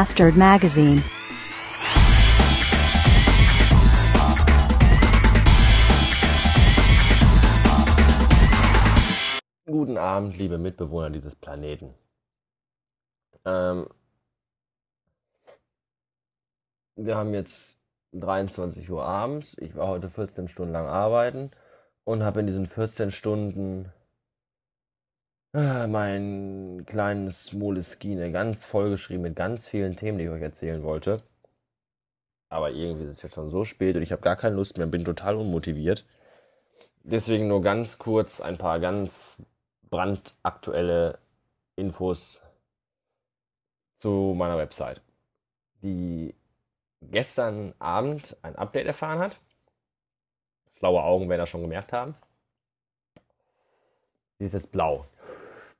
Bastard Magazine. Guten Abend, liebe Mitbewohner dieses Planeten. Ähm, wir haben jetzt 23 Uhr abends. Ich war heute 14 Stunden lang arbeiten und habe in diesen 14 Stunden äh, mein kleines Moleskine ganz vollgeschrieben mit ganz vielen Themen, die ich euch erzählen wollte. Aber irgendwie ist es jetzt schon so spät und ich habe gar keine Lust mehr, bin total unmotiviert. Deswegen nur ganz kurz ein paar ganz brandaktuelle Infos zu meiner Website, die gestern Abend ein Update erfahren hat. Schlaue Augen werden das schon gemerkt haben. Sie ist jetzt blau.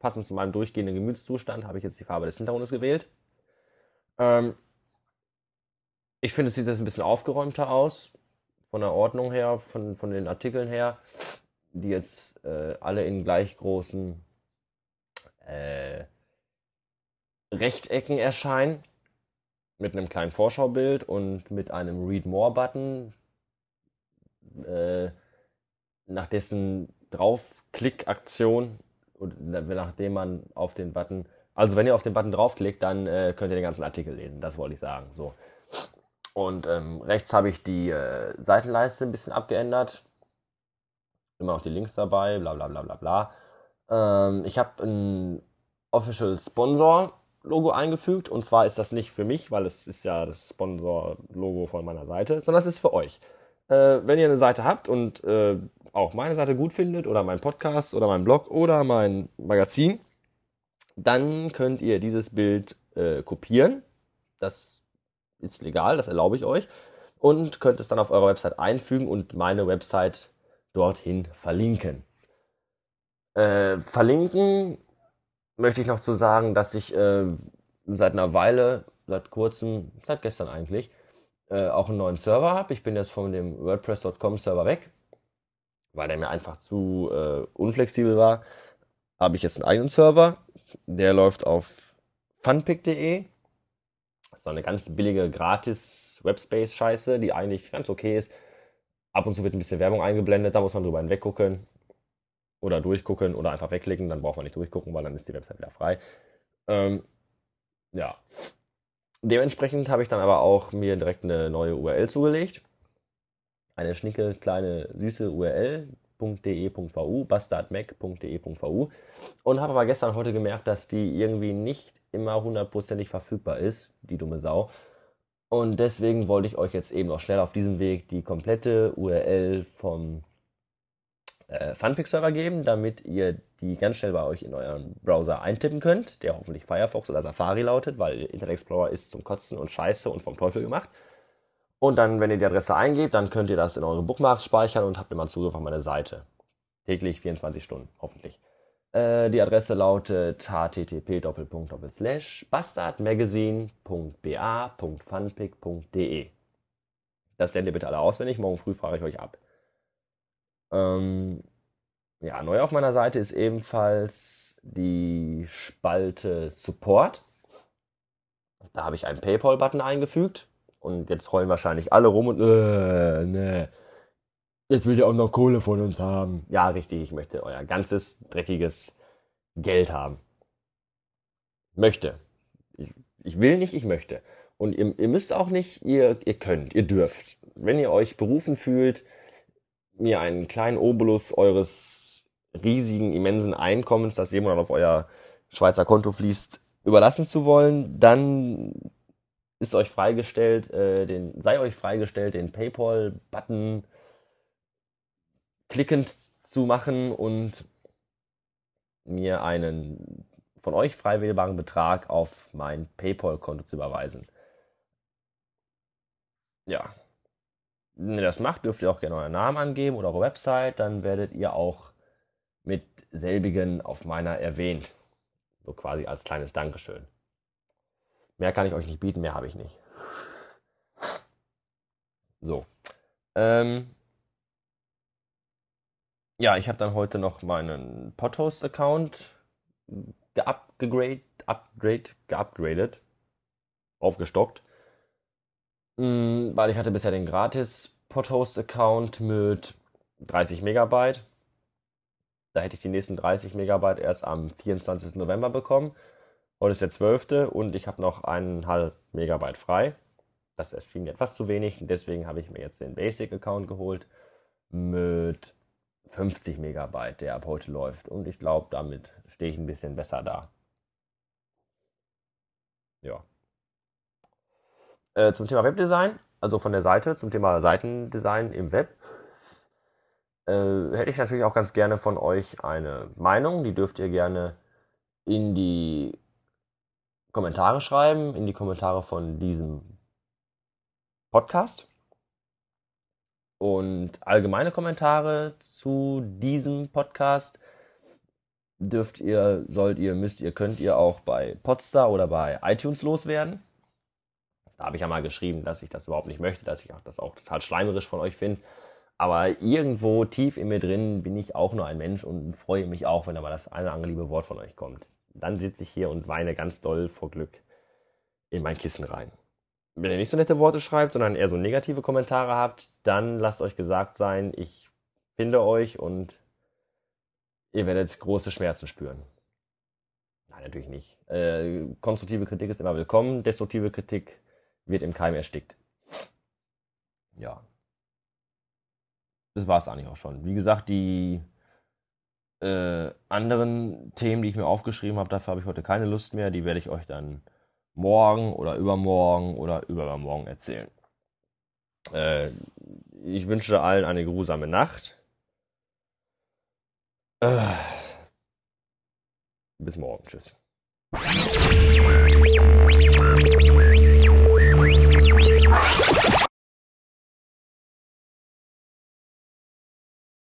Passend zu meinem durchgehenden Gemütszustand habe ich jetzt die Farbe des Hintergrundes gewählt. Ähm, ich finde, es sieht jetzt ein bisschen aufgeräumter aus. Von der Ordnung her, von, von den Artikeln her, die jetzt äh, alle in gleich großen äh, Rechtecken erscheinen. Mit einem kleinen Vorschaubild und mit einem Read More-Button, äh, nach dessen Draufklick-Aktion nachdem man auf den Button, also wenn ihr auf den Button draufklickt, dann äh, könnt ihr den ganzen Artikel lesen. Das wollte ich sagen. So. Und ähm, rechts habe ich die äh, Seitenleiste ein bisschen abgeändert. Immer noch die Links dabei, bla bla bla bla bla. Ähm, ich habe ein Official Sponsor Logo eingefügt und zwar ist das nicht für mich, weil es ist ja das Sponsor Logo von meiner Seite, sondern es ist für euch. Äh, wenn ihr eine Seite habt und äh, auch meine Seite gut findet oder mein Podcast oder mein Blog oder mein Magazin, dann könnt ihr dieses Bild äh, kopieren. Das ist legal, das erlaube ich euch. Und könnt es dann auf eurer Website einfügen und meine Website dorthin verlinken. Äh, verlinken möchte ich noch zu sagen, dass ich äh, seit einer Weile, seit kurzem, seit gestern eigentlich, äh, auch einen neuen Server habe. Ich bin jetzt von dem WordPress.com Server weg, weil der mir einfach zu äh, unflexibel war. Habe ich jetzt einen eigenen Server, der läuft auf funpick.de. So eine ganz billige gratis Webspace-Scheiße, die eigentlich ganz okay ist. Ab und zu wird ein bisschen Werbung eingeblendet, da muss man drüber hinweggucken oder durchgucken oder einfach wegklicken, dann braucht man nicht durchgucken, weil dann ist die Website wieder frei. Ähm, ja. Dementsprechend habe ich dann aber auch mir direkt eine neue URL zugelegt. Eine schnicke, kleine, süße URL .de.vu, bastardmac.de.vu und habe aber gestern heute gemerkt, dass die irgendwie nicht immer hundertprozentig verfügbar ist, die dumme Sau. Und deswegen wollte ich euch jetzt eben noch schnell auf diesem Weg die komplette URL vom äh, Funpick-Server geben, damit ihr die ganz schnell bei euch in euren Browser eintippen könnt, der hoffentlich Firefox oder Safari lautet, weil Internet Explorer ist zum Kotzen und Scheiße und vom Teufel gemacht. Und dann, wenn ihr die Adresse eingebt, dann könnt ihr das in eure Bookmarks speichern und habt immer Zugriff auf meine Seite. Täglich 24 Stunden, hoffentlich. Äh, die Adresse lautet http bastardmagazine.ba.funpick.de. Das lernt ihr bitte alle auswendig, morgen früh frage ich euch ab. Ähm, ja, neu auf meiner Seite ist ebenfalls die Spalte Support. Da habe ich einen PayPal-Button eingefügt und jetzt heulen wahrscheinlich alle rum und äh, ne, jetzt will ihr auch noch Kohle von uns haben. Ja, richtig, ich möchte euer ganzes dreckiges Geld haben. Möchte. Ich, ich will nicht, ich möchte. Und ihr, ihr müsst auch nicht, ihr, ihr könnt, ihr dürft. Wenn ihr euch berufen fühlt, mir einen kleinen Obolus eures riesigen, immensen Einkommens, das jemand auf euer Schweizer Konto fließt, überlassen zu wollen, dann ist euch freigestellt, äh, den, sei euch freigestellt, den PayPal-Button klickend zu machen und mir einen von euch frei wählbaren Betrag auf mein PayPal-Konto zu überweisen. Ja, wenn ihr das macht, dürft ihr auch gerne euren Namen angeben oder eure Website, dann werdet ihr auch mit selbigen auf meiner erwähnt. So quasi als kleines Dankeschön. Mehr kann ich euch nicht bieten, mehr habe ich nicht. So. Ähm, ja, ich habe dann heute noch meinen Podhost-Account geupgrade, upgrade, geupgradet. aufgestockt. Mm, weil ich hatte bisher den gratis Podhost-Account mit 30 Megabyte. Da hätte ich die nächsten 30 Megabyte erst am 24. November bekommen. Heute ist der 12. und ich habe noch eineinhalb Megabyte frei. Das erschien etwas zu wenig, deswegen habe ich mir jetzt den Basic-Account geholt mit 50 Megabyte, der ab heute läuft. Und ich glaube, damit stehe ich ein bisschen besser da. Ja. Äh, zum Thema Webdesign, also von der Seite, zum Thema Seitendesign im Web, äh, hätte ich natürlich auch ganz gerne von euch eine Meinung. Die dürft ihr gerne in die Kommentare schreiben, in die Kommentare von diesem Podcast. Und allgemeine Kommentare zu diesem Podcast dürft ihr, sollt ihr, müsst ihr, könnt ihr auch bei Podstar oder bei iTunes loswerden. Da habe ich ja mal geschrieben, dass ich das überhaupt nicht möchte, dass ich auch das auch total schleimerisch von euch finde. Aber irgendwo tief in mir drin bin ich auch nur ein Mensch und freue mich auch, wenn aber das eine andere liebe Wort von euch kommt. Dann sitze ich hier und weine ganz doll vor Glück in mein Kissen rein. Wenn ihr nicht so nette Worte schreibt, sondern eher so negative Kommentare habt, dann lasst euch gesagt sein, ich finde euch und ihr werdet große Schmerzen spüren. Nein, natürlich nicht. Äh, konstruktive Kritik ist immer willkommen, destruktive Kritik wird im Keim erstickt. Ja. Das war es eigentlich auch schon. Wie gesagt, die äh, anderen Themen, die ich mir aufgeschrieben habe, dafür habe ich heute keine Lust mehr. Die werde ich euch dann morgen oder übermorgen oder übermorgen erzählen. Äh, ich wünsche allen eine geruhsame Nacht. Äh, bis morgen. Tschüss.